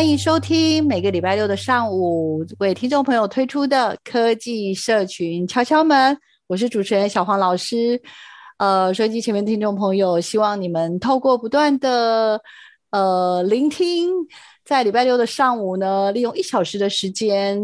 欢迎收听每个礼拜六的上午为听众朋友推出的科技社群敲敲门，我是主持人小黄老师。呃，收音机前面听众朋友，希望你们透过不断的呃聆听，在礼拜六的上午呢，利用一小时的时间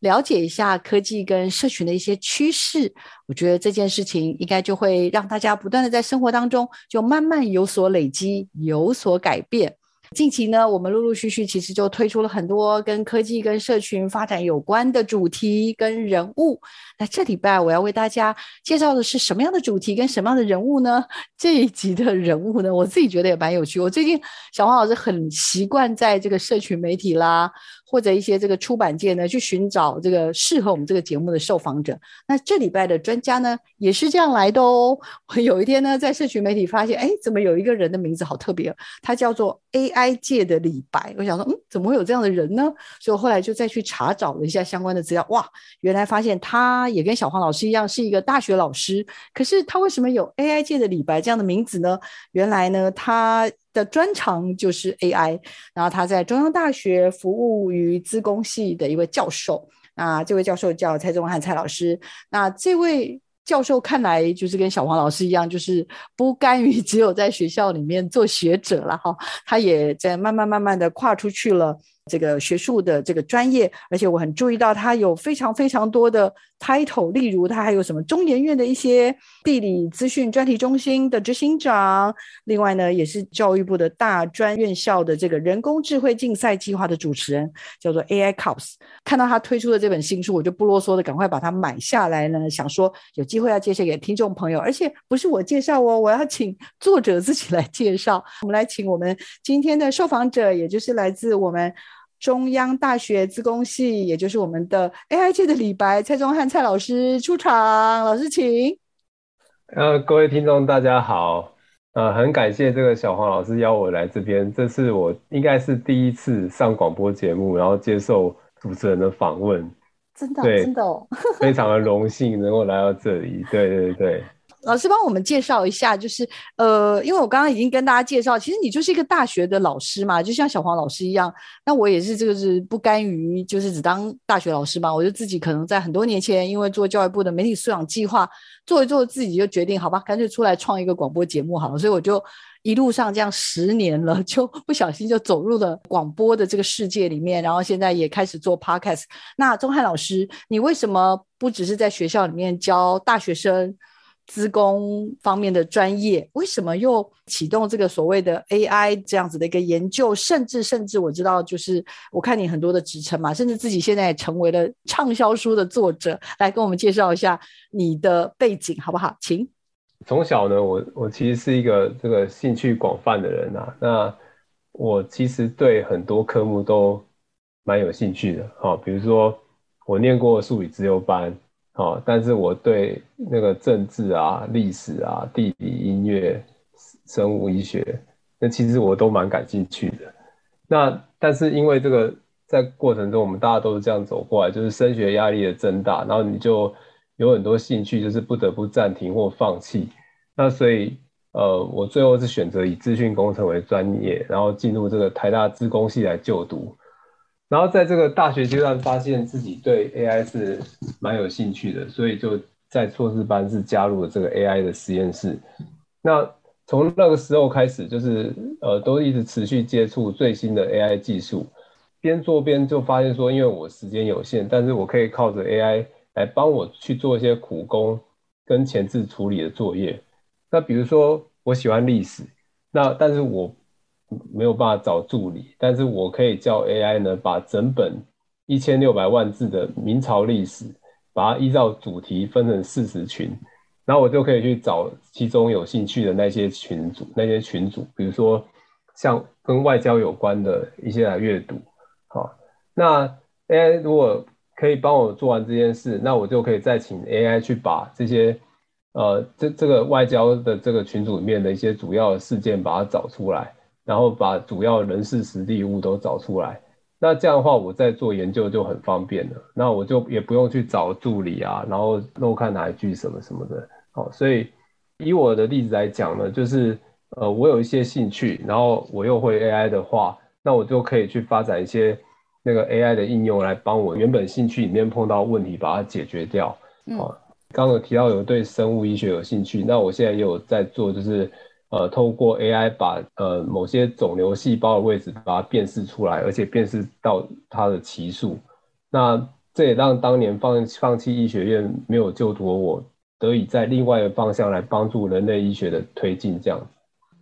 了解一下科技跟社群的一些趋势。我觉得这件事情应该就会让大家不断的在生活当中就慢慢有所累积，有所改变。近期呢，我们陆陆续续其实就推出了很多跟科技、跟社群发展有关的主题跟人物。那这礼拜我要为大家介绍的是什么样的主题跟什么样的人物呢？这一集的人物呢，我自己觉得也蛮有趣。我最近小黄老师很习惯在这个社群媒体啦，或者一些这个出版界呢，去寻找这个适合我们这个节目的受访者。那这礼拜的专家呢，也是这样来的哦。我 有一天呢，在社群媒体发现，哎，怎么有一个人的名字好特别？他叫做 AI 界的李白。我想说，嗯，怎么会有这样的人呢？所以我后来就再去查找了一下相关的资料。哇，原来发现他也跟小黄老师一样是一个大学老师。可是他为什么有 AI 界的李白这样的名字呢？原来呢，他。的专长就是 AI，然后他在中央大学服务于资工系的一位教授，啊这位教授叫蔡宗汉蔡老师，那这位教授看来就是跟小黄老师一样，就是不甘于只有在学校里面做学者了哈，他也在慢慢慢慢的跨出去了。这个学术的这个专业，而且我很注意到他有非常非常多的 title，例如他还有什么中研院的一些地理资讯专题中心的执行长，另外呢也是教育部的大专院校的这个人工智慧竞赛计划的主持人，叫做 AI Cops。看到他推出的这本新书，我就不啰嗦的赶快把它买下来呢，想说有机会要介绍给听众朋友，而且不是我介绍哦，我要请作者自己来介绍。我们来请我们今天的受访者，也就是来自我们。中央大学资工系，也就是我们的 AI 界的李白蔡宗汉蔡老师出场，老师请。呃，各位听众大家好，呃，很感谢这个小黄老师邀我来这边，这是我应该是第一次上广播节目，然后接受主持人的访问，真的，对，真的哦，非常的荣幸能够来到这里，对对对。老师帮我们介绍一下，就是呃，因为我刚刚已经跟大家介绍，其实你就是一个大学的老师嘛，就像小黄老师一样。那我也是这个是不甘于就是只当大学老师嘛，我就自己可能在很多年前，因为做教育部的媒体素养计划，做一做自己就决定，好吧，干脆出来创一个广播节目好了。所以我就一路上这样十年了，就不小心就走入了广播的这个世界里面，然后现在也开始做 podcast。那钟汉老师，你为什么不只是在学校里面教大学生？资工方面的专业，为什么又启动这个所谓的 AI 这样子的一个研究？甚至甚至我知道，就是我看你很多的职称嘛，甚至自己现在也成为了畅销书的作者，来跟我们介绍一下你的背景好不好？请。从小呢，我我其实是一个这个兴趣广泛的人啊，那我其实对很多科目都蛮有兴趣的，好，比如说我念过数理资优班。好，但是我对那个政治啊、历史啊、地理、音乐、生物医学，那其实我都蛮感兴趣的。那但是因为这个在过程中，我们大家都是这样走过来，就是升学压力的增大，然后你就有很多兴趣，就是不得不暂停或放弃。那所以呃，我最后是选择以资讯工程为专业，然后进入这个台大资工系来就读。然后在这个大学阶段，发现自己对 AI 是蛮有兴趣的，所以就在硕士班是加入了这个 AI 的实验室。那从那个时候开始，就是呃，都一直持续接触最新的 AI 技术，边做边就发现说，因为我时间有限，但是我可以靠着 AI 来帮我去做一些苦工跟前置处理的作业。那比如说，我喜欢历史，那但是我没有办法找助理，但是我可以叫 AI 呢，把整本一千六百万字的明朝历史，把它依照主题分成四十群。然后我就可以去找其中有兴趣的那些群组，那些群组，比如说像跟外交有关的一些来阅读，好，那 AI 如果可以帮我做完这件事，那我就可以再请 AI 去把这些呃这这个外交的这个群组里面的一些主要事件把它找出来，然后把主要人事实地物都找出来。那这样的话，我在做研究就很方便了。那我就也不用去找助理啊，然后漏看哪一句什么什么的。好，所以以我的例子来讲呢，就是呃，我有一些兴趣，然后我又会 AI 的话，那我就可以去发展一些那个 AI 的应用来帮我原本兴趣里面碰到问题把它解决掉。好，嗯，刚刚有提到有对生物医学有兴趣，那我现在也有在做，就是。呃，透过 AI 把呃某些肿瘤细胞的位置把它辨识出来，而且辨识到它的期数，那这也让当年放放弃医学院没有就读我，得以在另外一个方向来帮助人类医学的推进。这样，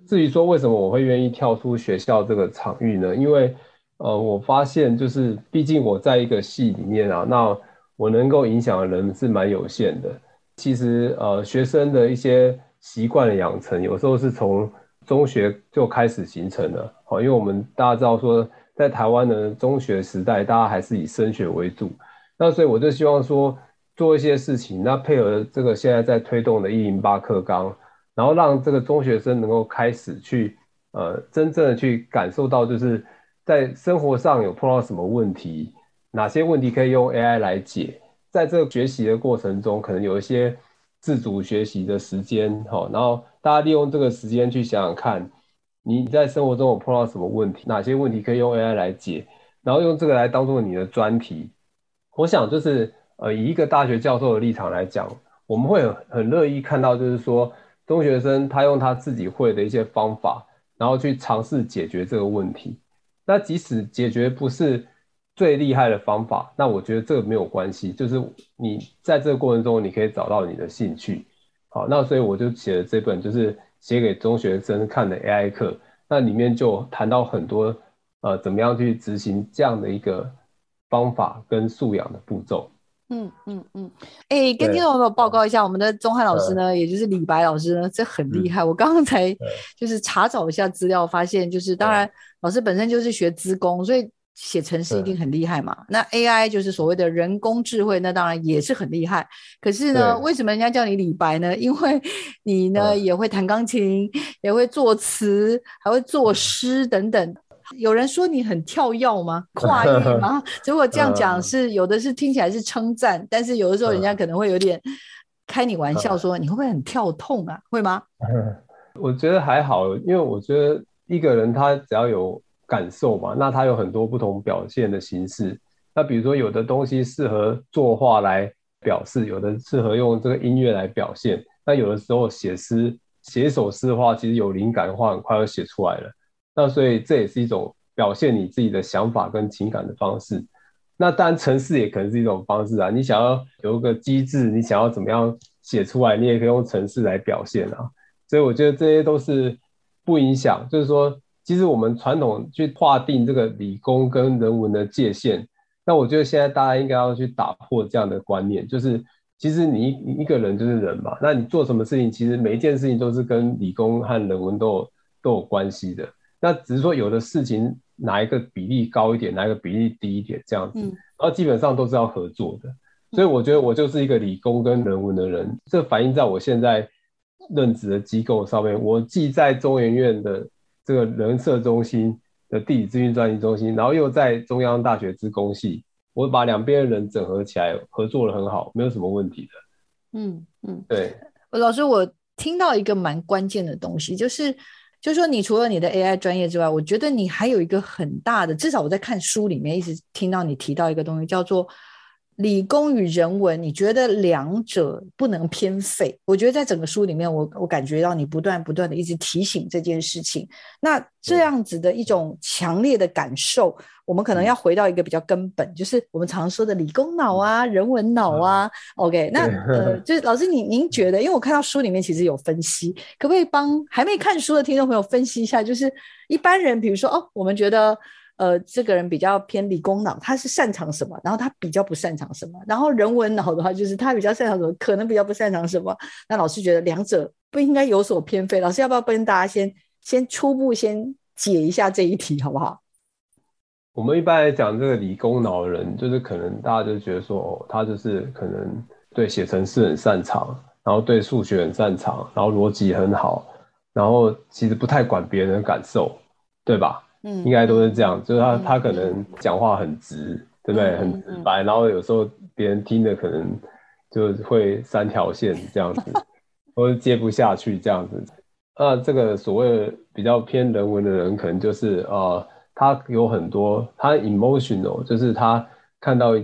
至于说为什么我会愿意跳出学校这个场域呢？因为呃，我发现就是毕竟我在一个系里面啊，那我能够影响的人是蛮有限的。其实呃，学生的一些。习惯的养成，有时候是从中学就开始形成的。好，因为我们大家知道说，在台湾的中学时代，大家还是以升学为主。那所以我就希望说，做一些事情，那配合这个现在在推动的一零八课纲，然后让这个中学生能够开始去，呃，真正的去感受到，就是在生活上有碰到什么问题，哪些问题可以用 AI 来解，在这个学习的过程中，可能有一些。自主学习的时间，哈，然后大家利用这个时间去想想看，你在生活中有碰到什么问题，哪些问题可以用 AI 来解，然后用这个来当做你的专题。我想就是，呃，以一个大学教授的立场来讲，我们会很很乐意看到，就是说中学生他用他自己会的一些方法，然后去尝试解决这个问题。那即使解决不是。最厉害的方法，那我觉得这个没有关系，就是你在这个过程中，你可以找到你的兴趣。好，那所以我就写了这本，就是写给中学生看的 AI 课。那里面就谈到很多，呃，怎么样去执行这样的一个方法跟素养的步骤。嗯嗯嗯。哎、嗯欸，跟听众朋友报告一下，我们的钟汉老师呢，也就是李白老师呢，这很厉害。嗯、我刚刚才就是查找一下资料，发现就是当然老师本身就是学资工，所以。写程式一定很厉害嘛？那 AI 就是所谓的人工智慧，那当然也是很厉害。可是呢，为什么人家叫你李白呢？因为 你呢也会弹钢琴，也会作词，还会作诗等等。有人说你很跳跃吗？跨 域吗？如果这样讲是有的是听起来是称赞，但是有的时候人家可能会有点开你玩笑，说你会不会很跳痛啊？会吗？我觉得还好，因为我觉得一个人他只要有。感受嘛，那它有很多不同表现的形式。那比如说，有的东西适合作画来表示，有的适合用这个音乐来表现。那有的时候写诗，写一首诗的话，其实有灵感的话，很快就写出来了。那所以这也是一种表现你自己的想法跟情感的方式。那当然，程式也可能是一种方式啊。你想要有一个机制，你想要怎么样写出来，你也可以用程式来表现啊。所以我觉得这些都是不影响，就是说。其实我们传统去划定这个理工跟人文的界限，那我觉得现在大家应该要去打破这样的观念，就是其实你一个人就是人嘛，那你做什么事情，其实每一件事情都是跟理工和人文都有都有关系的。那只是说有的事情哪一个比例高一点，哪一个比例低一点这样子，然后基本上都是要合作的。所以我觉得我就是一个理工跟人文的人，这反映在我现在任职的机构上面，我既在中研院的。这个人社中心的地理资讯专题中心，然后又在中央大学资工系，我把两边的人整合起来，合作的很好，没有什么问题的。嗯嗯，对。老师，我听到一个蛮关键的东西，就是，就是说，你除了你的 AI 专业之外，我觉得你还有一个很大的，至少我在看书里面一直听到你提到一个东西，叫做理工与人文，你觉得两者不能偏废？我觉得在整个书里面我，我我感觉到你不断不断的一直提醒这件事情。那这样子的一种强烈的感受，我们可能要回到一个比较根本，就是我们常说的理工脑啊、人文脑啊。OK，那呃，就是老师您您觉得，因为我看到书里面其实有分析，可不可以帮还没看书的听众朋友分析一下？就是一般人，比如说哦，我们觉得。呃，这个人比较偏理工脑，他是擅长什么？然后他比较不擅长什么？然后人文脑的话，就是他比较擅长什么，可能比较不擅长什么？那老师觉得两者不应该有所偏废。老师要不要跟大家先先初步先解一下这一题，好不好？我们一般来讲，这个理工脑的人，就是可能大家就觉得说，哦，他就是可能对写程式很擅长，然后对数学很擅长，然后逻辑很好，然后其实不太管别人的感受，对吧？嗯，应该都是这样，就是他他可能讲话很直，嗯、对不对？很直白，然后有时候别人听的可能就会三条线这样子，或者接不下去这样子。那这个所谓比较偏人文的人，可能就是呃，他有很多他 emotional，就是他看到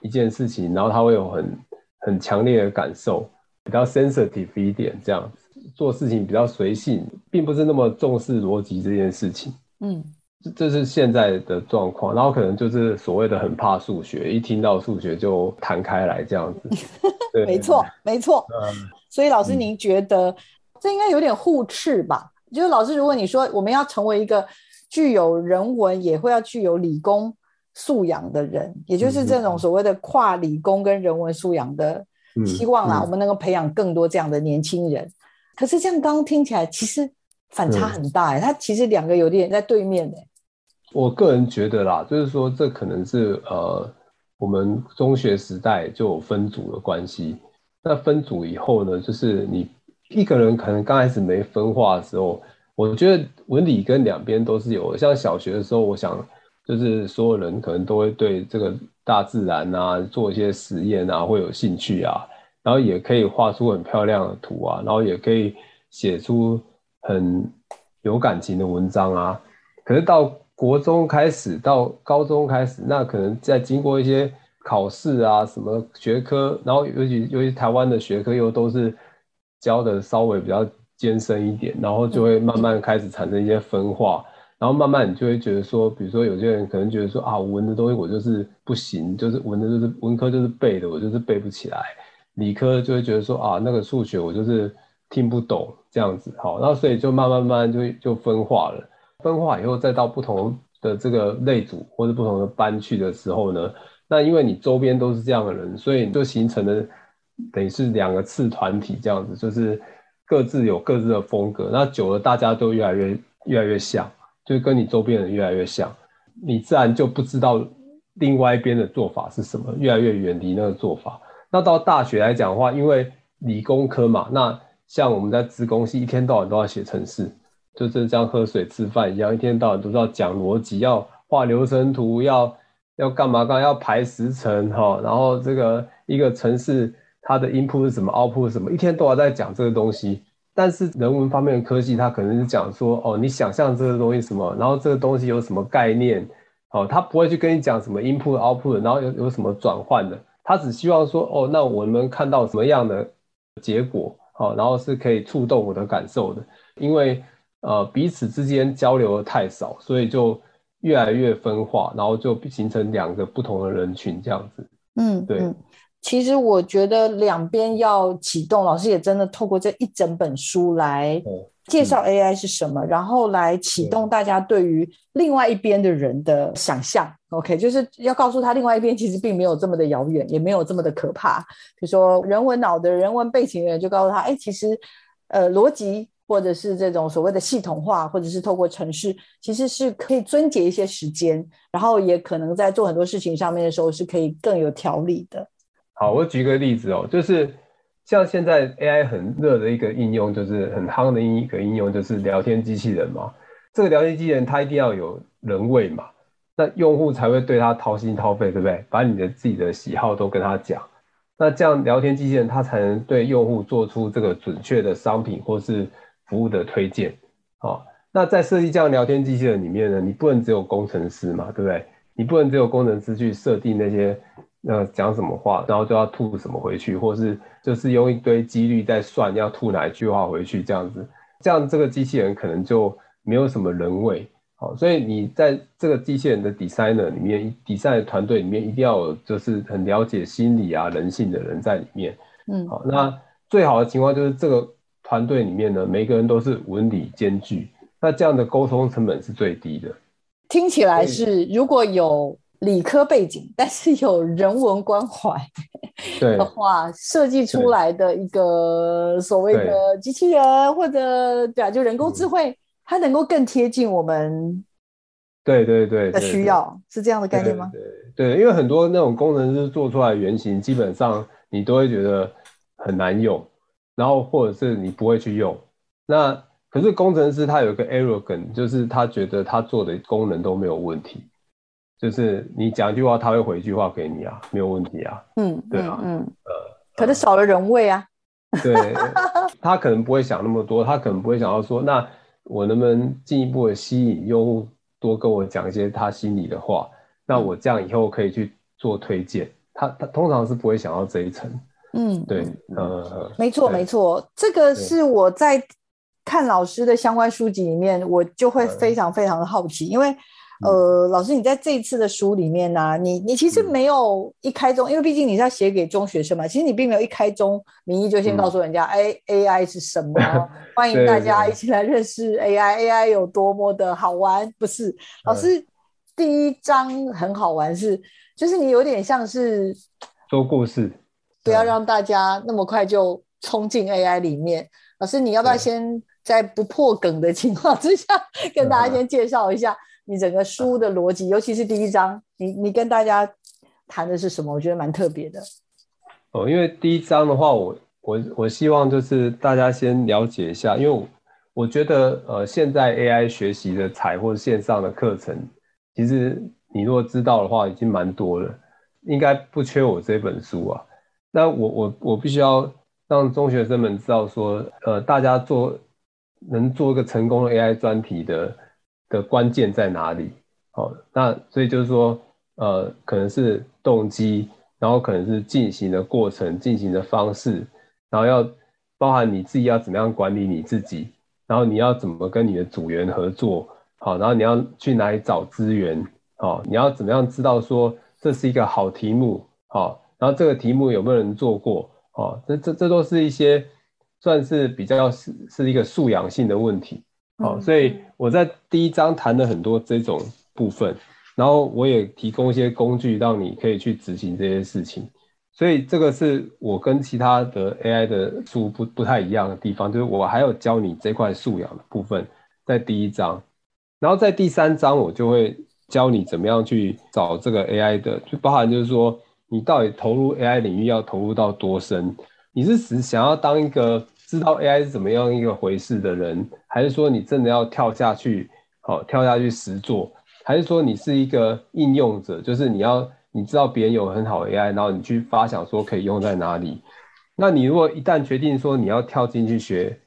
一件事情，然后他会有很很强烈的感受，比较 sensitive 一点这样子，做事情比较随性，并不是那么重视逻辑这件事情。嗯，这是现在的状况，然后可能就是所谓的很怕数学，一听到数学就弹开来这样子。对，没错，没错。嗯，所以老师，您觉得这应该有点互斥吧？嗯，就是老师，如果你说我们要成为一个具有人文也会要具有理工素养的人，也就是这种所谓的跨理工跟人文素养的希望啦，我们能够培养更多这样的年轻人。可是这样刚刚听起来，其实。反差很大哎，它其实两个有点在对面哎。我个人觉得啦，就是说这可能是呃，我们中学时代就有分组的关系。那分组以后呢，就是你一个人可能刚开始没分化的时候，我觉得文理跟两边都是有。像小学的时候，我想就是所有人可能都会对这个大自然啊，做一些实验啊，会有兴趣啊，然后也可以画出很漂亮的图啊，然后也可以写出。很有感情的文章啊，可是到国中开始，到高中开始，那可能在经过一些考试啊，什么学科，然后尤其尤其台湾的学科又都是教的稍微比较艰深一点，然后就会慢慢开始产生一些分化，然后慢慢你就会觉得说，比如说有些人可能觉得说啊，文的东西我就是不行，就是文的就是文科就是背的，我就是背不起来，理科就会觉得说啊，那个数学我就是听不懂。这样子好，然后所以就慢慢慢慢就就分化了，分化以后再到不同的这个类组或者不同的班去的时候呢，那因为你周边都是这样的人，所以就形成了等于是两个次团体这样子，就是各自有各自的风格，那久了大家都越来越越来越像，就跟你周边人越来越像，你自然就不知道另外一边的做法是什么，越来越远离那个做法。那到大学来讲的话，因为理工科嘛，那像我们在资工系，一天到晚都要写程式，就是像喝水吃饭一样，一天到晚都是要讲逻辑，要画流程图，要要干嘛干嘛，要排时程哈，然后这个一个程式它的 input 是什么，output 是什么，一天到晚在讲这个东西。但是人文方面的科技，它可能是讲说，哦，你想象这个东西什么，然后这个东西有什么概念，哦，他不会去跟你讲什么 input output，然后有有什么转换的，他只希望说，哦，那我们看到什么样的结果。好，然后是可以触动我的感受的，因为呃彼此之间交流的太少，所以就越来越分化，然后就形成两个不同的人群这样子。嗯，对嗯。其实我觉得两边要启动，老师也真的透过这一整本书来。嗯介绍 AI 是什么，嗯、然后来启动大家对于另外一边的人的想象。OK，就是要告诉他，另外一边其实并没有这么的遥远，也没有这么的可怕。比如说人文脑的人文背景的人，就告诉他，哎，其实呃逻辑或者是这种所谓的系统化，或者是透过程式，其实是可以撙节一些时间，然后也可能在做很多事情上面的时候是可以更有条理的。好，我举个例子哦，就是。像现在 AI 很热的一个应用，就是很夯的一个应用，就是聊天机器人嘛。这个聊天机器人它一定要有人味嘛，那用户才会对它掏心掏肺，对不对？把你的自己的喜好都跟他讲，那这样聊天机器人它才能对用户做出这个准确的商品或是服务的推荐。好，那在设计这样聊天机器人里面呢，你不能只有工程师嘛，对不对？你不能只有工程师去设定那些那讲什么话，然后就要吐什么回去，或是就是用一堆几率在算要吐哪一句话回去这样子，这样这个机器人可能就没有什么人味。好，所以你在这个机器人的 designer 里面，design 团队里面一定要有就是很了解心理啊人性的人在里面。嗯，好，那最好的情况就是这个团队里面呢，每个人都是文理兼具，那这样的沟通成本是最低的。听起来是如果有理科背景，但是有人文关怀的话，设计出来的一个所谓的机器人或者对啊，就人工智慧。它能够更贴近我们，对对对的需要，是这样的概念吗？对，对，因为很多那种工程师做出来原型，基本上你都会觉得很难用，然后或者是你不会去用。那可是工程师他有一个 arrogant，就是他觉得他做的功能都没有问题，就是你讲一句话，他会回一句话给你啊，没有问题啊。嗯，对啊，嗯，呃，可是少了人味啊。对，他可能不会想那么多，他可能不会想到说那。我能不能进一步的吸引用户多跟我讲一些他心里的话？那我这样以后可以去做推荐。他他通常是不会想到这一层。嗯，对，呃，没错没错，这个是我在看老师的相关书籍里面，我就会非常非常的好奇，因为。呃，老师，你在这一次的书里面呢、啊，你你其实没有一开宗，嗯、因为毕竟你是要写给中学生嘛，其实你并没有一开宗名义就先告诉人家，哎、嗯、，AI 是什么？欢迎大家一起来认识 AI，AI 有多么的好玩？不是，老师、嗯、第一章很好玩是，是就是你有点像是说故事，不要让大家那么快就冲进 AI 里面。老师，你要不要先在不破梗的情况之下，跟大家先介绍一下？你整个书的逻辑，尤其是第一章，你你跟大家谈的是什么？我觉得蛮特别的。哦，因为第一章的话，我我我希望就是大家先了解一下，因为我，觉得呃，现在 AI 学习的材或线上的课程，其实你如果知道的话，已经蛮多了，应该不缺我这本书啊。那我我我必须要让中学生们知道说，呃，大家做能做一个成功的 AI 专题的。的关键在哪里？好，那所以就是说，呃，可能是动机，然后可能是进行的过程、进行的方式，然后要包含你自己要怎么样管理你自己，然后你要怎么跟你的组员合作，好，然后你要去哪里找资源，好，你要怎么样知道说这是一个好题目，好，然后这个题目有没有人做过，好，这这这都是一些算是比较是是一个素养性的问题。好，所以我在第一章谈了很多这种部分，然后我也提供一些工具，让你可以去执行这些事情。所以这个是我跟其他的 AI 的书不不太一样的地方，就是我还有教你这块素养的部分在第一章，然后在第三章我就会教你怎么样去找这个 AI 的，就包含就是说你到底投入 AI 领域要投入到多深，你是只想要当一个。知道 AI 是怎么样一个回事的人，还是说你真的要跳下去，好跳下去实做，还是说你是一个应用者，就是你要你知道别人有很好的 AI，然后你去发想说可以用在哪里？那你如果一旦决定说你要跳进去学，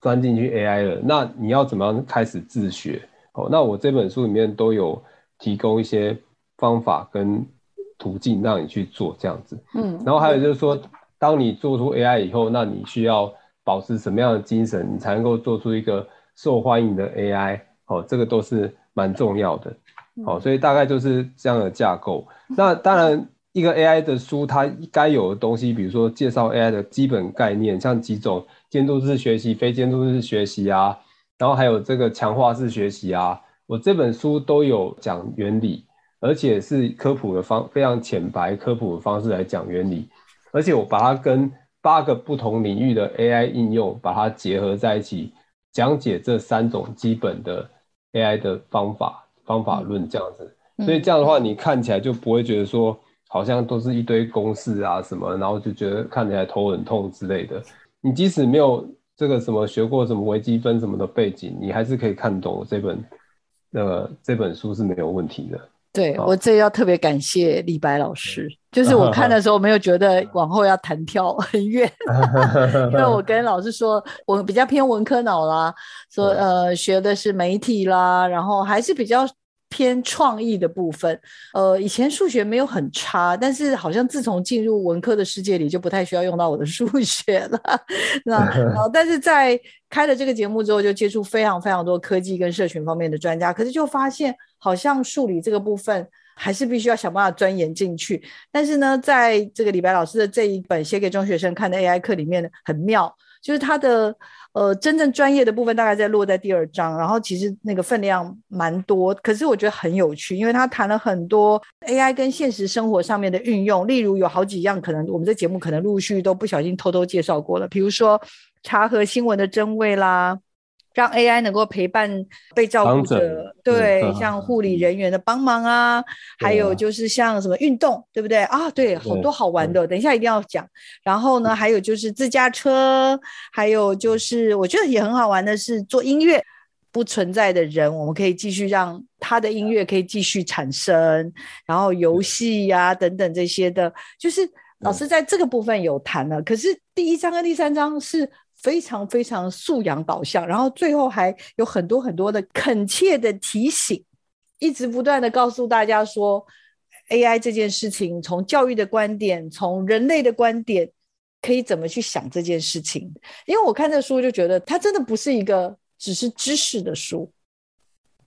钻进去 AI 了，那你要怎么样开始自学？哦，那我这本书里面都有提供一些方法跟途径让你去做这样子。嗯，然后还有就是说，当你做出 AI 以后，那你需要。保持什么样的精神，你才能够做出一个受欢迎的 AI？哦，这个都是蛮重要的。好，所以大概就是这样的架构。那当然，一个 AI 的书，它该有的东西，比如说介绍 AI 的基本概念，像几种监督式学习、非监督式学习啊，然后还有这个强化式学习啊，我这本书都有讲原理，而且是科普的方非常浅白科普的方式来讲原理，而且我把它跟八个不同领域的 AI 应用，把它结合在一起，讲解这三种基本的 AI 的方法、方法论这样子。所以这样的话，你看起来就不会觉得说，好像都是一堆公式啊什么，然后就觉得看起来头很痛之类的。你即使没有这个什么学过什么微积分什么的背景，你还是可以看懂这本那个这本书是没有问题的。对，我这要特别感谢李白老师，就是我看的 时候没有觉得往后要弹跳很远，因为我跟老师说我比较偏文科脑啦，说呃学的是媒体啦，然后还是比较偏创意的部分。呃，以前数学没有很差，但是好像自从进入文科的世界里，就不太需要用到我的数学了。那然后，但是在开了这个节目之后，就接触非常非常多科技跟社群方面的专家，可是就发现好像数理这个部分。还是必须要想办法钻研进去。但是呢，在这个李白老师的这一本写给中学生看的 AI 课里面，很妙，就是他的呃真正专业的部分大概在落在第二章，然后其实那个分量蛮多，可是我觉得很有趣，因为他谈了很多 AI 跟现实生活上面的运用，例如有好几样可能我们这节目可能陆续都不小心偷偷介绍过了，比如说查核新闻的真伪啦。让 AI 能够陪伴被照顾者，对，嗯、像护理人员的帮忙啊，嗯、还有就是像什么运动，对，不对？啊？对，好多好玩的，等一下一定要讲。然后呢，还有就是自驾车，还有就是我觉得也很好玩的是做音乐，不存在的人，我们可以继续让他的音乐可以继续产生，然后游戏呀、啊、等等这些的，就是老师在这个部分有谈了。可是第一章跟第三章是。非常非常素养导向，然后最后还有很多很多的恳切的提醒，一直不断的告诉大家说，AI 这件事情从教育的观点，从人类的观点，可以怎么去想这件事情。因为我看这书就觉得，它真的不是一个只是知识的书。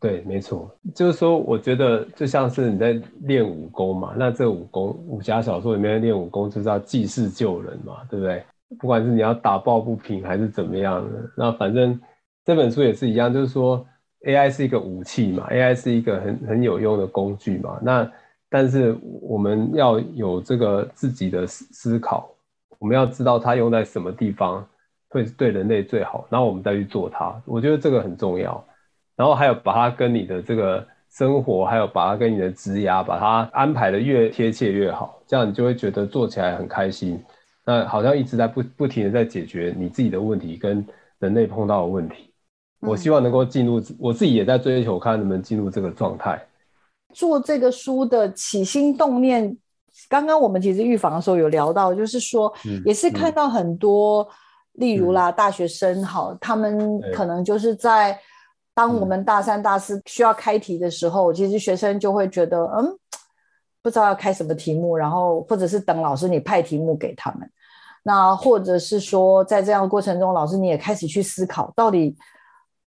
对，没错，就是说，我觉得就像是你在练武功嘛，那这武功武侠小说里面练武功就是要济世救人嘛，对不对？不管是你要打抱不平还是怎么样的，那反正这本书也是一样，就是说 AI 是一个武器嘛，AI 是一个很很有用的工具嘛。那但是我们要有这个自己的思思考，我们要知道它用在什么地方会对人类最好，然后我们再去做它。我觉得这个很重要。然后还有把它跟你的这个生活，还有把它跟你的职涯，把它安排的越贴切越好，这样你就会觉得做起来很开心。那好像一直在不不停的在解决你自己的问题跟人类碰到的问题。我希望能够进入，我自己也在追求，看能不能进入这个状态。做这个书的起心动念，刚刚我们其实预防的时候有聊到，就是说，也是看到很多，例如啦，大学生好，他们可能就是在当我们大三、大四需要开题的时候，其实学生就会觉得，嗯。不知道要开什么题目，然后或者是等老师你派题目给他们，那或者是说在这样的过程中，老师你也开始去思考，到底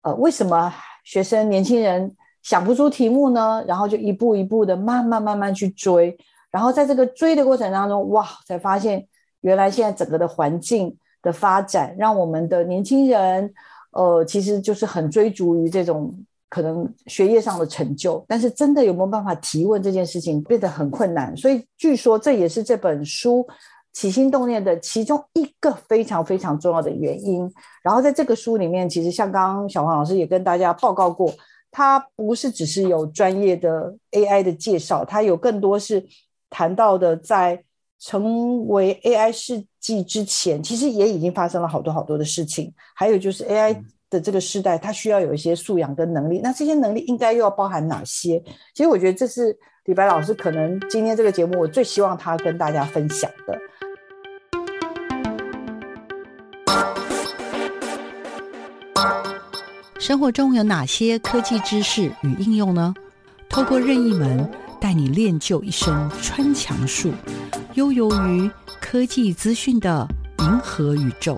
呃为什么学生年轻人想不出题目呢？然后就一步一步的慢慢慢慢去追，然后在这个追的过程当中，哇，才发现原来现在整个的环境的发展，让我们的年轻人呃其实就是很追逐于这种。可能学业上的成就，但是真的有没有办法提问这件事情变得很困难，所以据说这也是这本书起心动念的其中一个非常非常重要的原因。然后在这个书里面，其实像刚刚小黄老师也跟大家报告过，它不是只是有专业的 AI 的介绍，它有更多是谈到的在成为 AI 世纪之前，其实也已经发生了好多好多的事情，还有就是 AI、嗯。的这个时代，它需要有一些素养跟能力。那这些能力应该又要包含哪些？其实我觉得这是李白老师可能今天这个节目我最希望他跟大家分享的。生活中有哪些科技知识与应用呢？透过任意门带你练就一身穿墙术，悠游于科技资讯的银河宇宙。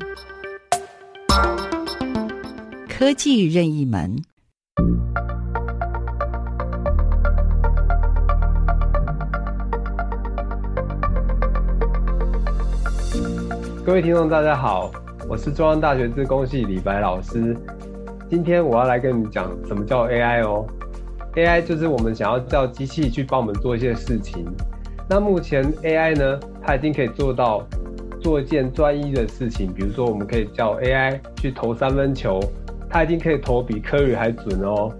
科技任意门，各位听众，大家好，我是中央大学资工系李白老师。今天我要来跟你们讲什么叫 AI 哦。AI 就是我们想要叫机器去帮我们做一些事情。那目前 AI 呢，它已经可以做到做一件专一的事情，比如说我们可以叫 AI 去投三分球。它已经可以投比 Curry 还准哦，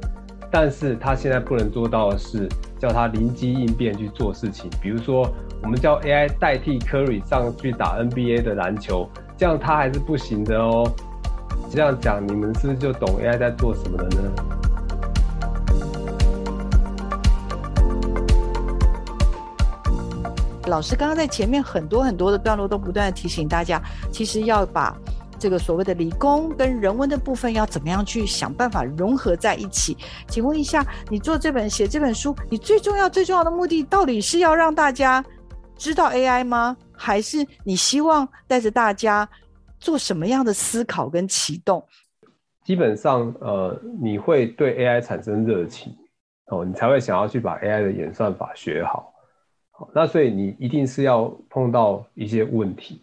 但是它现在不能做到的是叫它灵机应变去做事情。比如说，我们叫 AI 代替 Curry 上去打 NBA 的篮球，这样他还是不行的哦。这样讲，你们是不是就懂 AI 在做什么了呢？老师刚刚在前面很多很多的段落都不断的提醒大家，其实要把。这个所谓的理工跟人文的部分要怎么样去想办法融合在一起？请问一下，你做这本写这本书，你最重要最重要的目的到底是要让大家知道 AI 吗？还是你希望带着大家做什么样的思考跟启动？基本上，呃，你会对 AI 产生热情，哦，你才会想要去把 AI 的演算法学好。好，那所以你一定是要碰到一些问题。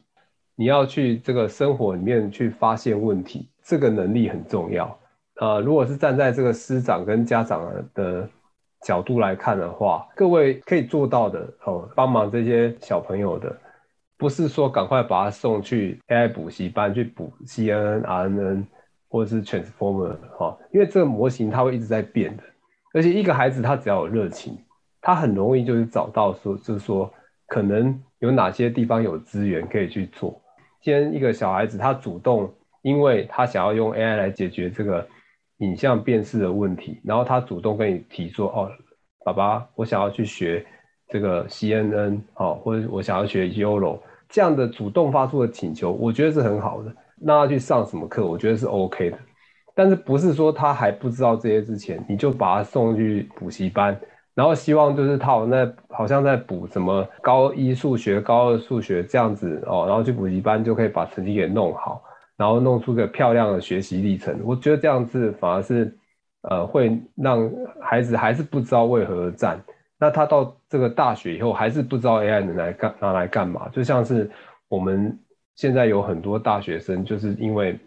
你要去这个生活里面去发现问题，这个能力很重要。呃，如果是站在这个师长跟家长的角度来看的话，各位可以做到的哦，帮忙这些小朋友的，不是说赶快把他送去 AI 补习班去补 CNN、RNN 或者是 Transformer 哈，因为这个模型它会一直在变的，而且一个孩子他只要有热情，他很容易就是找到说，就是说可能有哪些地方有资源可以去做。先一个小孩子，他主动，因为他想要用 AI 来解决这个影像辨识的问题，然后他主动跟你提说：“哦，爸爸，我想要去学这个 CNN，哦，或者我想要学 YOLO。”这样的主动发出的请求，我觉得是很好的。那他去上什么课，我觉得是 OK 的。但是不是说他还不知道这些之前，你就把他送去补习班？然后希望就是他好像在好像在补什么高一数学、高二数学这样子哦，然后去补习班就可以把成绩给弄好，然后弄出个漂亮的学习历程。我觉得这样子反而是呃会让孩子还是不知道为何而战。那他到这个大学以后还是不知道 AI 能来干拿来干嘛？就像是我们现在有很多大学生，就是因为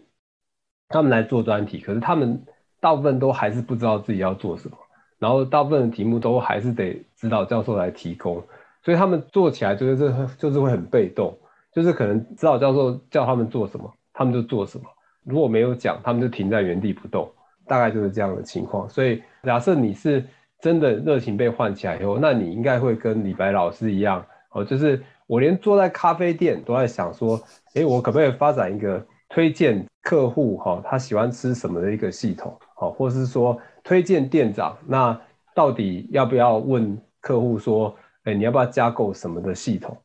他们来做专题，可是他们大部分都还是不知道自己要做什么。然后大部分的题目都还是得指导教授来提供，所以他们做起来就是这就是会很被动，就是可能指导教授叫他们做什么，他们就做什么。如果没有讲，他们就停在原地不动，大概就是这样的情况。所以假设你是真的热情被唤起来以后，那你应该会跟李白老师一样哦，就是我连坐在咖啡店都在想说，诶，我可不可以发展一个推荐客户哈，他喜欢吃什么的一个系统，好，或是说。推荐店长，那到底要不要问客户说，哎，你要不要加购什么的系统？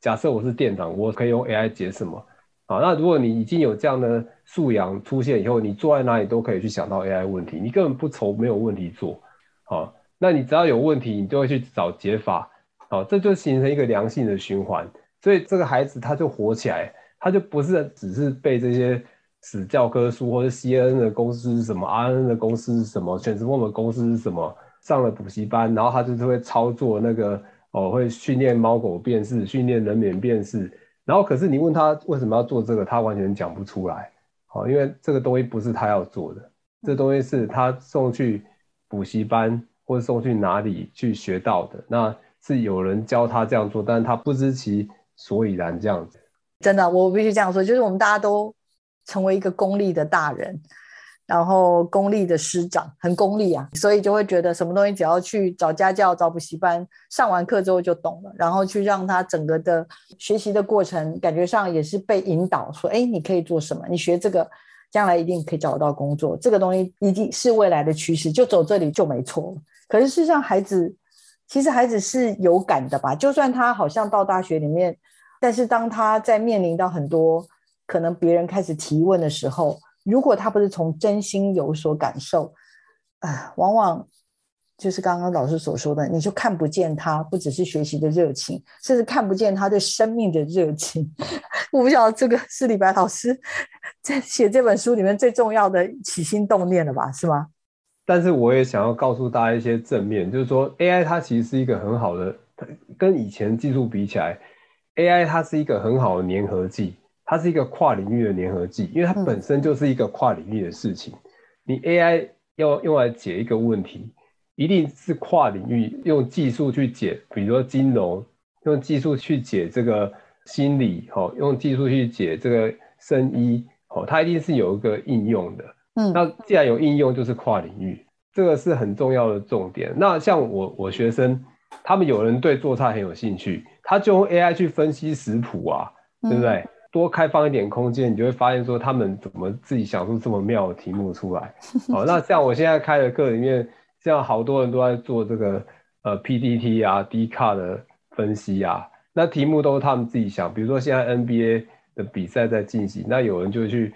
假设我是店长，我可以用 AI 解什么？啊，那如果你已经有这样的素养出现以后，你坐在哪里都可以去想到 AI 问题，你根本不愁没有问题做。好，那你只要有问题，你就会去找解法。好，这就形成一个良性的循环。所以这个孩子他就活起来，他就不是只是被这些。死教科书，或者 CNN 的公司是什么，RNN 的公司是什么，Transformer 的公司是什么？上了补习班，然后他就是会操作那个哦，会训练猫狗辨识，训练人脸辨识。然后可是你问他为什么要做这个，他完全讲不出来。好，因为这个东西不是他要做的，这东西是他送去补习班或者送去哪里去学到的。那是有人教他这样做，但是他不知其所以然这样子。真的，我必须这样说，就是我们大家都。成为一个功利的大人，然后功利的师长，很功利啊，所以就会觉得什么东西只要去找家教、找补习班，上完课之后就懂了，然后去让他整个的学习的过程，感觉上也是被引导说，哎，你可以做什么？你学这个，将来一定可以找到工作，这个东西一定是未来的趋势，就走这里就没错。可是事实上，孩子其实孩子是有感的吧？就算他好像到大学里面，但是当他在面临到很多。可能别人开始提问的时候，如果他不是从真心有所感受，啊，往往就是刚刚老师所说的，你就看不见他不只是学习的热情，甚至看不见他对生命的热情。我不晓得这个是李白老师 在写这本书里面最重要的起心动念了吧？是吗？但是我也想要告诉大家一些正面，就是说 AI 它其实是一个很好的，跟以前技术比起来，AI 它是一个很好的粘合剂。它是一个跨领域的粘合剂，因为它本身就是一个跨领域的事情。你 AI 要用来解一个问题，一定是跨领域用技术去解，比如说金融，用技术去解这个心理，哦，用技术去解这个生医，哦，它一定是有一个应用的。嗯，那既然有应用，就是跨领域，这个是很重要的重点。那像我我学生，他们有人对做菜很有兴趣，他就用 AI 去分析食谱啊，对不对？嗯多开放一点空间，你就会发现说他们怎么自己想出这么妙的题目出来。好，那像我现在开的课里面，像好多人都在做这个呃 PDT 啊、D 卡的分析啊，那题目都是他们自己想。比如说现在 NBA 的比赛在进行，那有人就去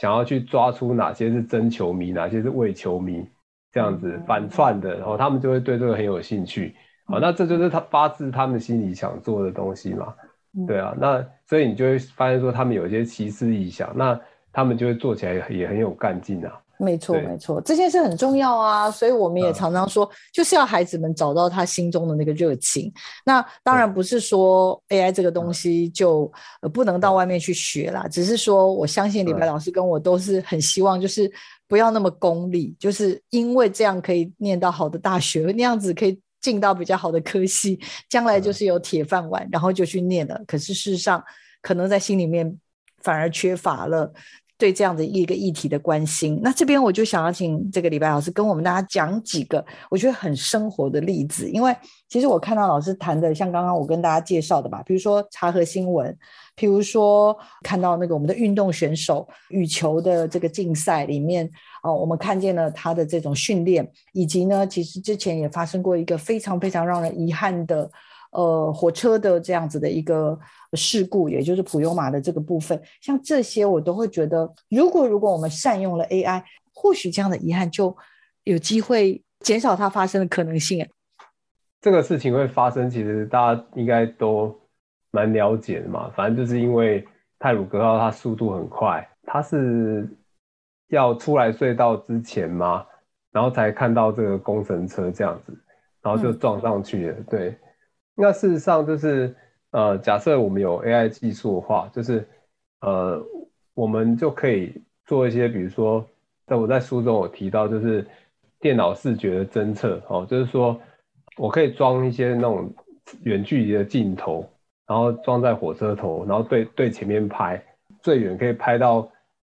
想要去抓出哪些是真球迷，哪些是伪球迷，这样子反串的，然后他们就会对这个很有兴趣。好，那这就是他发自他们心里想做的东西嘛。对啊，那所以你就会发现说他们有一些奇思异想，那他们就会做起来也很有干劲啊。没错，没错，这件事很重要啊，所以我们也常常说，就是要孩子们找到他心中的那个热情。那当然不是说 AI 这个东西就不能到外面去学啦，只是说我相信李白老师跟我都是很希望，就是不要那么功利，就是因为这样可以念到好的大学，那样子可以进到比较好的科系，将来就是有铁饭碗，然后就去念了。可是事实上，可能在心里面反而缺乏了。对这样的一个议题的关心，那这边我就想要请这个李白老师跟我们大家讲几个我觉得很生活的例子，因为其实我看到老师谈的，像刚刚我跟大家介绍的吧，比如说查核新闻，比如说看到那个我们的运动选手羽球的这个竞赛里面，哦，我们看见了他的这种训练，以及呢，其实之前也发生过一个非常非常让人遗憾的。呃，火车的这样子的一个事故，也就是普悠玛的这个部分，像这些我都会觉得，如果如果我们善用了 AI，或许这样的遗憾就有机会减少它发生的可能性。这个事情会发生，其实大家应该都蛮了解的嘛。反正就是因为泰鲁格号它速度很快，它是要出来隧道之前嘛，然后才看到这个工程车这样子，然后就撞上去了，嗯、对。那事实上就是，呃，假设我们有 AI 技术的话，就是，呃，我们就可以做一些，比如说，在我在书中有提到，就是电脑视觉的侦测，哦，就是说我可以装一些那种远距离的镜头，然后装在火车头，然后对对前面拍，最远可以拍到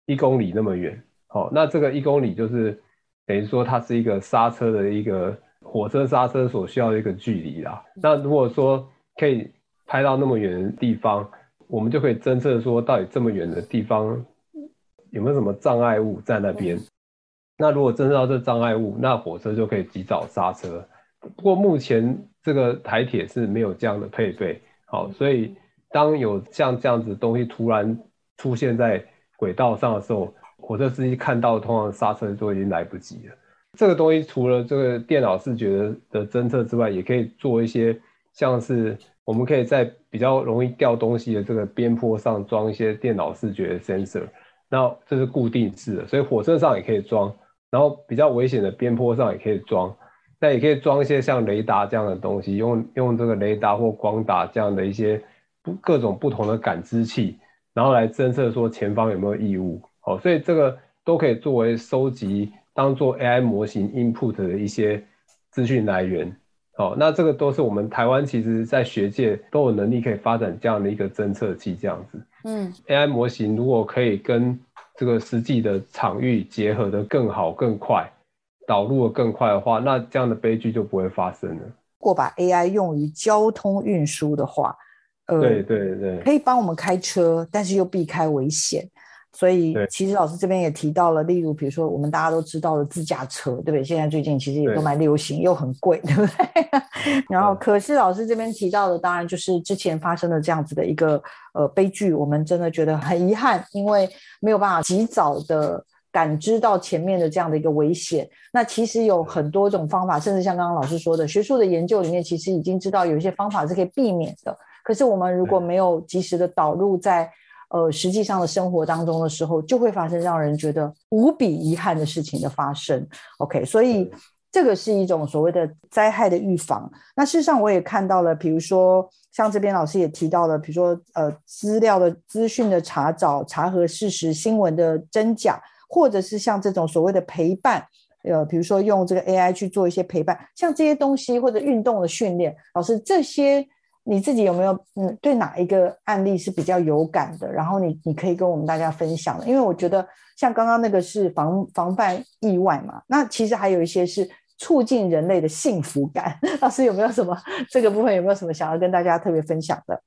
一公里那么远，好，那这个一公里就是等于说它是一个刹车的一个。火车刹车所需要的一个距离啦。那如果说可以拍到那么远的地方，我们就可以侦测说到底这么远的地方有没有什么障碍物在那边。那如果侦测到这障碍物，那火车就可以及早刹车。不过目前这个台铁是没有这样的配备，好，所以当有像这样子东西突然出现在轨道上的时候，火车司机看到通常刹车都已经来不及了。这个东西除了这个电脑视觉的的侦测之外，也可以做一些像是我们可以在比较容易掉东西的这个边坡上装一些电脑视觉的 sensor，那这是固定式的，所以火车上也可以装，然后比较危险的边坡上也可以装，那也可以装一些像雷达这样的东西，用用这个雷达或光达这样的一些不各种不同的感知器，然后来侦测说前方有没有异物，好，所以这个都可以作为收集。当做 AI 模型 input 的一些资讯来源，好，那这个都是我们台湾其实在学界都有能力可以发展这样的一个侦测器，这样子。嗯，AI 模型如果可以跟这个实际的场域结合的更好、更快，导入的更快的话，那这样的悲剧就不会发生了。如果把 AI 用于交通运输的话，呃，对对对，可以帮我们开车，但是又避开危险。所以，其实老师这边也提到了，例如，比如说我们大家都知道的自驾车，对不对？现在最近其实也都蛮流行，又很贵，对不对？然后，可是老师这边提到的，当然就是之前发生的这样子的一个呃悲剧，我们真的觉得很遗憾，因为没有办法及早的感知到前面的这样的一个危险。那其实有很多种方法，甚至像刚刚老师说的，学术的研究里面其实已经知道有一些方法是可以避免的。可是我们如果没有及时的导入在呃，实际上的生活当中的时候，就会发生让人觉得无比遗憾的事情的发生。OK，所以这个是一种所谓的灾害的预防。那事实上我也看到了，比如说像这边老师也提到了，比如说呃资料的资讯的查找、查核事实、新闻的真假，或者是像这种所谓的陪伴，呃，比如说用这个 AI 去做一些陪伴，像这些东西或者运动的训练，老师这些。你自己有没有嗯，对哪一个案例是比较有感的？然后你你可以跟我们大家分享的，因为我觉得像刚刚那个是防防范意外嘛，那其实还有一些是促进人类的幸福感。老师有没有什么这个部分有没有什么想要跟大家特别分享的？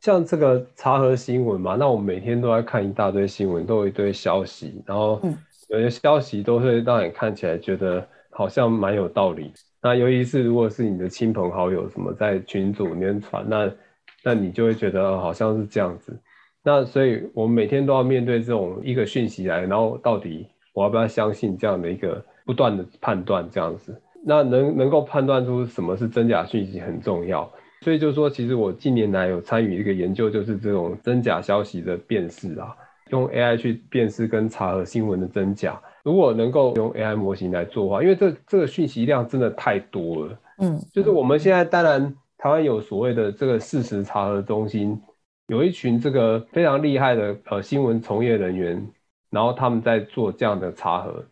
像这个查核新闻嘛，那我们每天都在看一大堆新闻，都有一堆消息，然后有些消息都会让你看起来觉得好像蛮有道理。那尤其是如果是你的亲朋好友什么在群组里面传，那那你就会觉得好像是这样子。那所以我们每天都要面对这种一个讯息来，然后到底我要不要相信这样的一个不断的判断这样子？那能能够判断出什么是真假讯息很重要。所以就是说，其实我近年来有参与一个研究，就是这种真假消息的辨识啊，用 AI 去辨识跟查核新闻的真假。如果能够用 AI 模型来做的话，因为这这个讯息量真的太多了，嗯，就是我们现在当然台湾有所谓的这个事实查核中心，有一群这个非常厉害的呃新闻从业人员，然后他们在做这样的查核，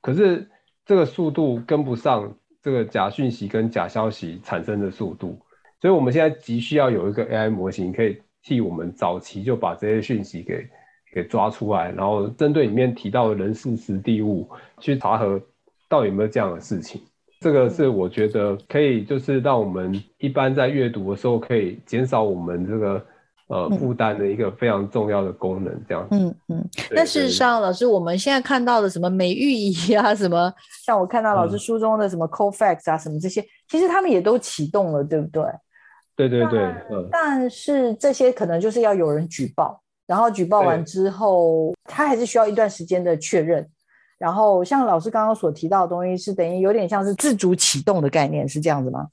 可是这个速度跟不上这个假讯息跟假消息产生的速度。所以，我们现在急需要有一个 AI 模型，可以替我们早期就把这些讯息给给抓出来，然后针对里面提到的人事实地物去查核，到底有没有这样的事情。这个是我觉得可以，就是让我们一般在阅读的时候，可以减少我们这个呃负担的一个非常重要的功能。这样，嗯嗯。那事实上，老师，我们现在看到的什么美玉仪啊，什么 像我看到老师书中的什么 Cofacts 啊，什么这些，其实他们也都启动了，对不对？对对对，嗯，但是这些可能就是要有人举报，然后举报完之后，他还是需要一段时间的确认。然后像老师刚刚所提到的东西，是等于有点像是自主启动的概念，是这样子吗？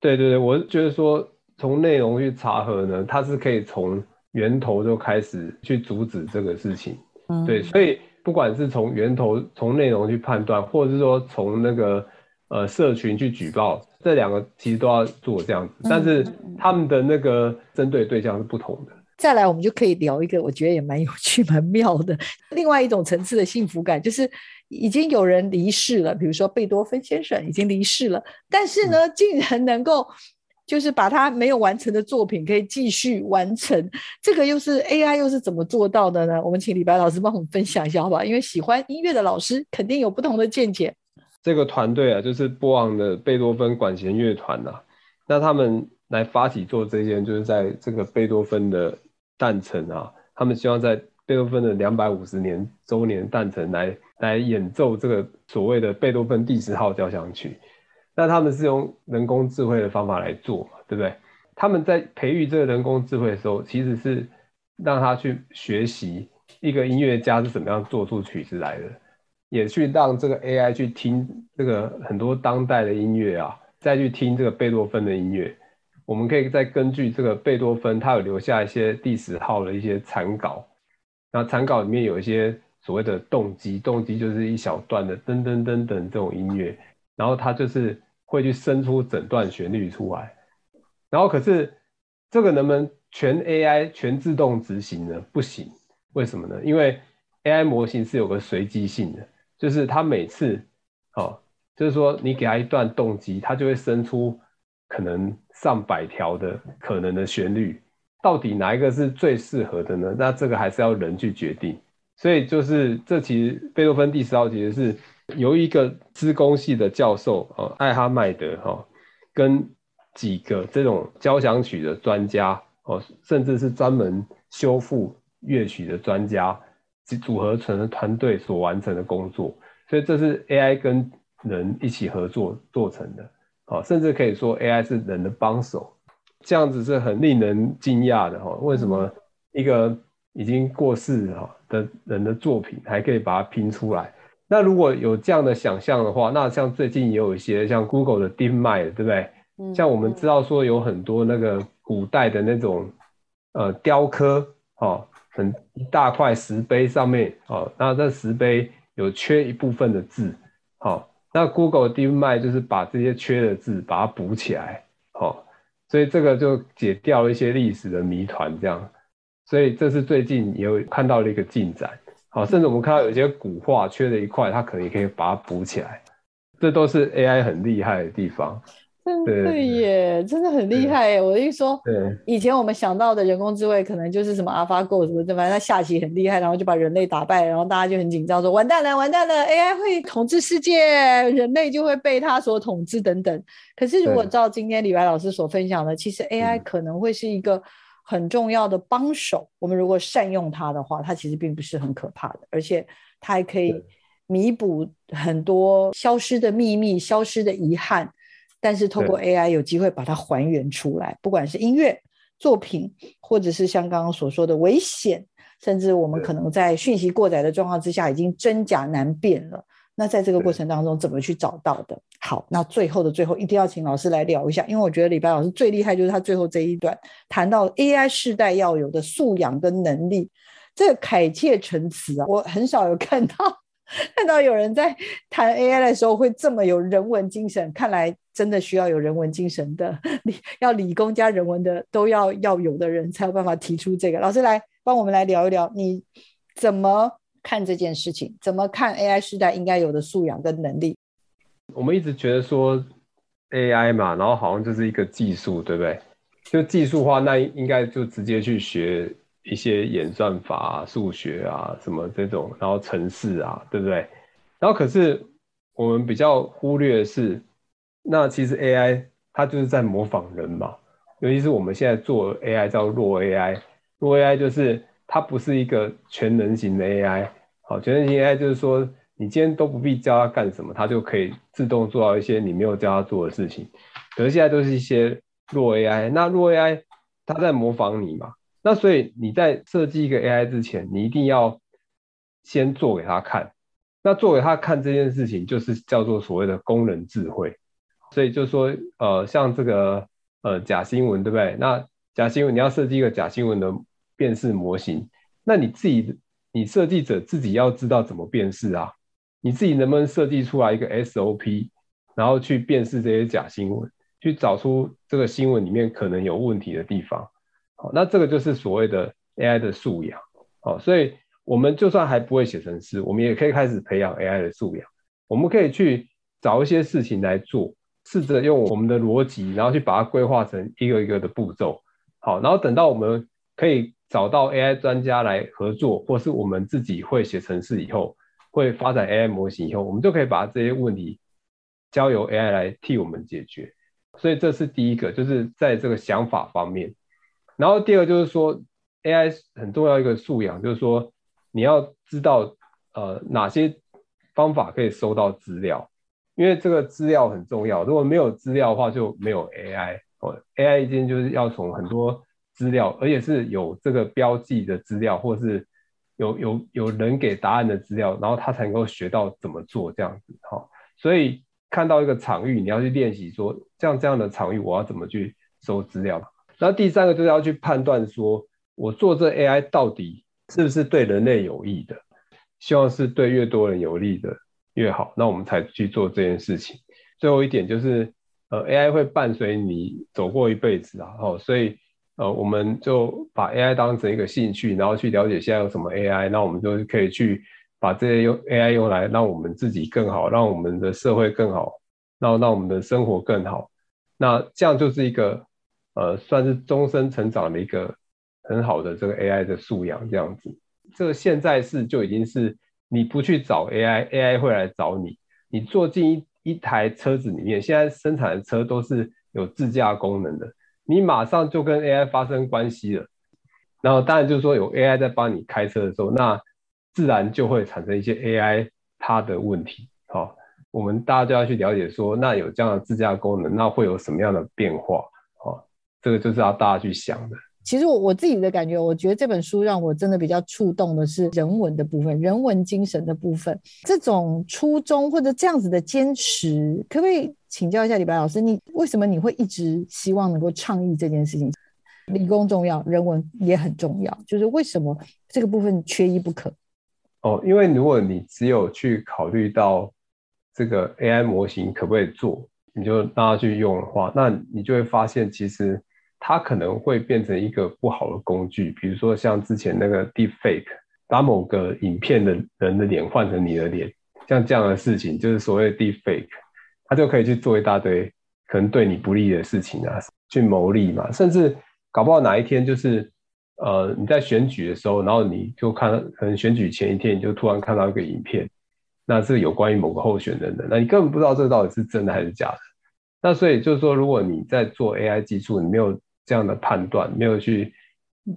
对对对，我觉得说从内容去查核呢，它是可以从源头就开始去阻止这个事情。嗯，对，所以不管是从源头从内容去判断，或者是说从那个呃社群去举报。这两个其实都要做这样子，但是他们的那个针对对象是不同的。再来，我们就可以聊一个我觉得也蛮有趣、蛮妙的另外一种层次的幸福感，就是已经有人离世了，比如说贝多芬先生已经离世了，但是呢，竟然能够就是把他没有完成的作品可以继续完成，这个又是 AI 又是怎么做到的呢？我们请李白老师帮我们分享一下，好不好？因为喜欢音乐的老师肯定有不同的见解。这个团队啊，就是波昂的贝多芬管弦乐团呐。那他们来发起做这件，就是在这个贝多芬的诞辰啊，他们希望在贝多芬的两百五十年周年诞辰来来演奏这个所谓的贝多芬第十号交响曲。那他们是用人工智慧的方法来做嘛，对不对？他们在培育这个人工智慧的时候，其实是让他去学习一个音乐家是怎么样做出曲子来的。也去让这个 AI 去听这个很多当代的音乐啊，再去听这个贝多芬的音乐，我们可以再根据这个贝多芬，他有留下一些第十号的一些残稿，那残稿里面有一些所谓的动机，动机就是一小段的噔噔噔噔这种音乐，然后他就是会去生出整段旋律出来，然后可是这个能不能全 AI 全自动执行呢？不行，为什么呢？因为 AI 模型是有个随机性的。就是他每次，哦，就是说你给他一段动机，他就会生出可能上百条的可能的旋律，到底哪一个是最适合的呢？那这个还是要人去决定。所以就是这其实贝多芬第十号其实是由一个资工系的教授哦，艾哈迈德哈、哦，跟几个这种交响曲的专家哦，甚至是专门修复乐曲的专家。组合成的团队所完成的工作，所以这是 AI 跟人一起合作做成的，好，甚至可以说 AI 是人的帮手，这样子是很令人惊讶的哈。为什么一个已经过世哈的人的作品还可以把它拼出来？那如果有这样的想象的话，那像最近也有一些像 Google 的 DeepMind，对不对？像我们知道说有很多那个古代的那种呃雕刻，哈。很一大块石碑上面，哦，那这石碑有缺一部分的字，好、哦，那 Google DeepMind 就是把这些缺的字把它补起来，好、哦，所以这个就解掉了一些历史的谜团，这样，所以这是最近也有看到了一个进展，好、甚至我们看到有些古画缺了一块，它可能也可以把它补起来，这都是 AI 很厉害的地方。真的耶，真的很厉害耶！我一说，对，以前我们想到的人工智慧，可能就是什么 AlphaGo 什么的，反正他下棋很厉害，然后就把人类打败，然后大家就很紧张，说完蛋了，完蛋了，AI 会统治世界，人类就会被他所统治等等。可是如果照今天李白老师所分享的，其实 AI 可能会是一个很重要的帮手。我们如果善用它的话，它其实并不是很可怕的，而且它还可以弥补很多消失的秘密、消失的遗憾。但是透过 AI 有机会把它还原出来，不管是音乐，作品，或者是像刚刚所说的危险，甚至我们可能在讯息过载的状况之下，已经真假难辨了。那在这个过程当中，怎么去找到的？好，那最后的最后，一定要请老师来聊一下，因为我觉得李白老师最厉害，就是他最后这一段谈到 AI 世代要有的素养跟能力，这个楷切陈词啊，我很少有看到 看到有人在谈 AI 的时候会这么有人文精神，看来真的需要有人文精神的，理要理工加人文的都要要有的人才有办法提出这个。老师来帮我们来聊一聊，你怎么？看这件事情，怎么看 AI 时代应该有的素养跟能力？我们一直觉得说 AI 嘛，然后好像就是一个技术，对不对？就技术化，那应该就直接去学一些演算法啊、数学啊什么这种，然后程式啊，对不对？然后可是我们比较忽略的是，那其实 AI 它就是在模仿人嘛，尤其是我们现在做 AI 叫弱 AI，弱 AI 就是。它不是一个全能型的 AI，好，全能型 AI 就是说，你今天都不必教它干什么，它就可以自动做到一些你没有教它做的事情。可是现在都是一些弱 AI，那弱 AI 它在模仿你嘛，那所以你在设计一个 AI 之前，你一定要先做给他看。那做给他看这件事情，就是叫做所谓的工人智慧。所以就是说，呃，像这个呃假新闻，对不对？那假新闻你要设计一个假新闻的。辨识模型，那你自己，你设计者自己要知道怎么辨识啊？你自己能不能设计出来一个 SOP，然后去辨识这些假新闻，去找出这个新闻里面可能有问题的地方？好，那这个就是所谓的 AI 的素养。好，所以我们就算还不会写程式，我们也可以开始培养 AI 的素养。我们可以去找一些事情来做，试着用我们的逻辑，然后去把它规划成一个一个的步骤。好，然后等到我们可以。找到 AI 专家来合作，或是我们自己会写程式以后，会发展 AI 模型以后，我们就可以把这些问题交由 AI 来替我们解决。所以这是第一个，就是在这个想法方面。然后第二个就是说，AI 很重要一个素养，就是说你要知道呃哪些方法可以收到资料，因为这个资料很重要。如果没有资料的话，就没有 AI。哦，AI 今天就是要从很多。资料，而且是有这个标记的资料，或是有有有人给答案的资料，然后他才能够学到怎么做这样子。好，所以看到一个场域，你要去练习说，像这样的场域，我要怎么去收资料？那第三个就是要去判断说，我做这 AI 到底是不是对人类有益的？希望是对越多人有利的越好，那我们才去做这件事情。最后一点就是，呃，AI 会伴随你走过一辈子啊，哦，所以。呃，我们就把 AI 当成一个兴趣，然后去了解现在有什么 AI，那我们就可以去把这些用 AI 用来让我们自己更好，让我们的社会更好，然后让我们的生活更好。那这样就是一个呃，算是终身成长的一个很好的这个 AI 的素养，这样子。这个现在是就已经是你不去找 AI，AI 会来找你。你坐进一一台车子里面，现在生产的车都是有自驾功能的。你马上就跟 AI 发生关系了，然后当然就是说有 AI 在帮你开车的时候，那自然就会产生一些 AI 它的问题。好，我们大家就要去了解说，那有这样的自驾功能，那会有什么样的变化？好，这个就是要大家去想的。其实我我自己的感觉，我觉得这本书让我真的比较触动的是人文的部分，人文精神的部分。这种初衷或者这样子的坚持，可不可以请教一下李白老师？你为什么你会一直希望能够倡议这件事情？理工重要，人文也很重要，就是为什么这个部分缺一不可？哦，因为如果你只有去考虑到这个 AI 模型可不可以做，你就让它去用的话，那你就会发现其实。它可能会变成一个不好的工具，比如说像之前那个 Deepfake，把某个影片的人的脸换成你的脸，像这样的事情，就是所谓的 Deepfake，它就可以去做一大堆可能对你不利的事情啊，去牟利嘛，甚至搞不好哪一天就是呃你在选举的时候，然后你就看可能选举前一天你就突然看到一个影片，那是有关于某个候选人的，那你根本不知道这到底是真的还是假的，那所以就是说，如果你在做 AI 技术，你没有这样的判断没有去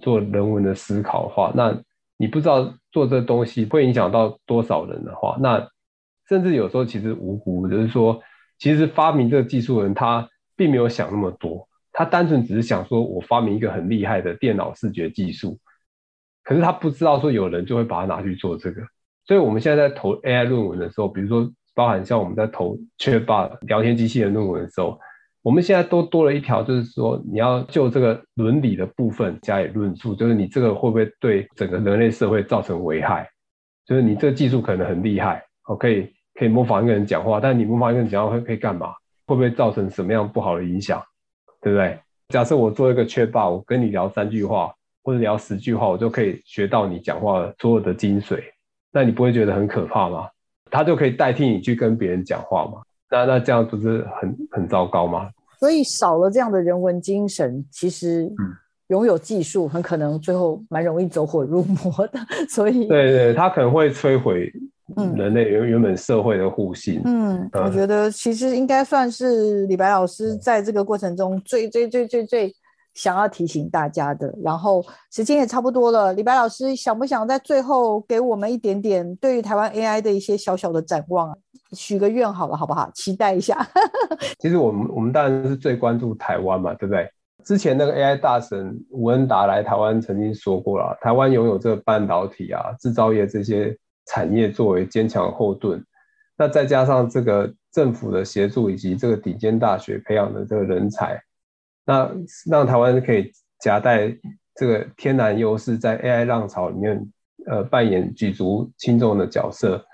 做人文的思考的话，那你不知道做这东西会影响到多少人的话，那甚至有时候其实无辜，就是说，其实发明这个技术的人他并没有想那么多，他单纯只是想说，我发明一个很厉害的电脑视觉技术，可是他不知道说有人就会把它拿去做这个。所以我们现在在投 AI 论文的时候，比如说包含像我们在投 Chatbot 聊天机器人论文的时候，我们现在都多了一条，就是说你要就这个伦理的部分加以论述，就是你这个会不会对整个人类社会造成危害？就是你这个技术可能很厉害，哦，可以可以模仿一个人讲话，但你模仿一个人讲话会可以干嘛？会不会造成什么样不好的影响？对不对？假设我做一个 chatbot，我跟你聊三句话或者聊十句话，我就可以学到你讲话所有的精髓，那你不会觉得很可怕吗？他就可以代替你去跟别人讲话吗？那那这样不是很很糟糕吗？所以少了这样的人文精神，其实拥有技术很可能最后蛮容易走火入魔的。所以对对，他可能会摧毁。人类原原本社会的互信，嗯，嗯，我觉得其实应该算是李白老师在这个过程中最最最最最想要提醒大家的。然后时间也差不多了，李白老师想不想在最后给我们一点点对于台湾 AI 的一些小小的展望啊？许个愿好了，好不好？期待一下。其实我们我们当然是最关注台湾嘛，对不对？之前那个 AI 大神吴恩达来台湾曾经说过了，台湾拥有这个半导体啊、制造业这些。产业作为坚强后盾，那再加上这个政府的协助以及这个顶尖大学培养的这个人才，那让台湾可以夹带这个天然优势，在 AI 浪潮里面，呃，扮演举足轻重的角色。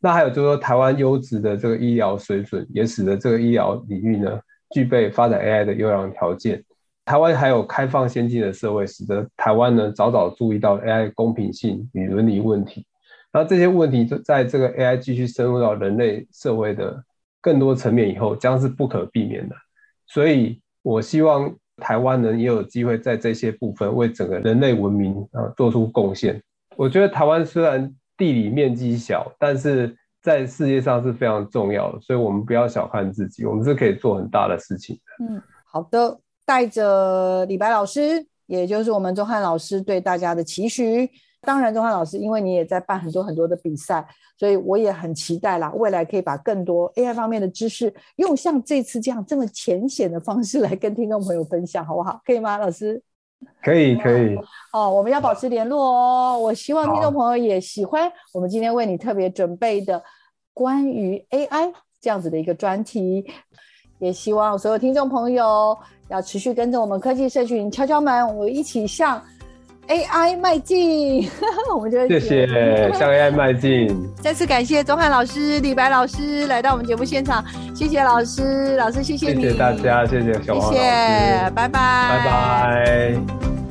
那还有就是说，台湾优质的这个医疗水准，也使得这个医疗领域呢，具备发展 AI 的优良条件。台湾还有开放先进的社会，使得台湾呢早早注意到 AI 公平性与伦理问题。那这些问题就在这个 AI 继续深入到人类社会的更多层面以后，将是不可避免的。所以，我希望台湾人也有机会在这些部分为整个人类文明啊做出贡献。我觉得台湾虽然地理面积小，但是在世界上是非常重要的，所以我们不要小看自己，我们是可以做很大的事情的。嗯，好的，带着李白老师，也就是我们宗翰老师对大家的期许。当然，宗翰老师，因为你也在办很多很多的比赛，所以我也很期待啦，未来可以把更多 AI 方面的知识，用像这次这样这么浅显的方式来跟听众朋友分享，好不好？可以吗，老师？可以，可以。哦，我们要保持联络哦。我希望听众朋友也喜欢我们今天为你特别准备的关于 AI 这样子的一个专题，也希望所有听众朋友要持续跟着我们科技社群敲敲门，我们一起向。AI 迈进，我们就谢谢向 AI 迈进。再次感谢钟汉老师、李白老师来到我们节目现场，谢谢老师，老师谢谢你，谢谢大家，谢谢小王老师，谢谢，拜拜，拜拜。